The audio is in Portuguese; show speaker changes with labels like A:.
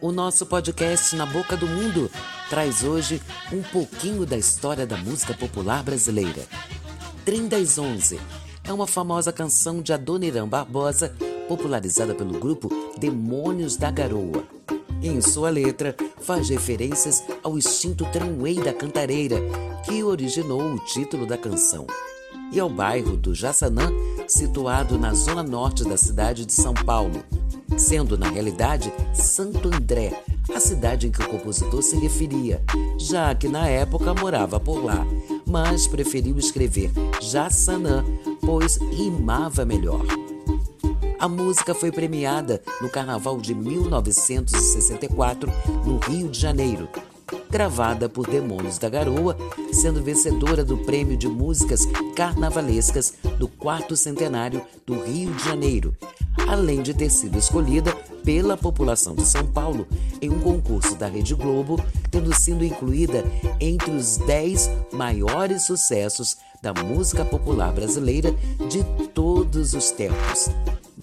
A: O nosso podcast Na Boca do Mundo traz hoje um pouquinho da história da música popular brasileira. Trem das Onze é uma famosa canção de Adoniran Barbosa, popularizada pelo grupo Demônios da Garoa. Em sua letra, faz referências ao extinto tramway da Cantareira, que originou o título da canção, e ao bairro do Jaçanã, situado na zona norte da cidade de São Paulo, sendo na realidade Santo André, a cidade em que o compositor se referia, já que na época morava por lá, mas preferiu escrever Jaçanã, pois rimava melhor. A música foi premiada no Carnaval de 1964, no Rio de Janeiro, gravada por Demônios da Garoa, sendo vencedora do Prêmio de Músicas Carnavalescas do quarto centenário do Rio de Janeiro, além de ter sido escolhida pela população de São Paulo em um concurso da Rede Globo, tendo sido incluída entre os 10 maiores sucessos da música popular brasileira de todos os tempos.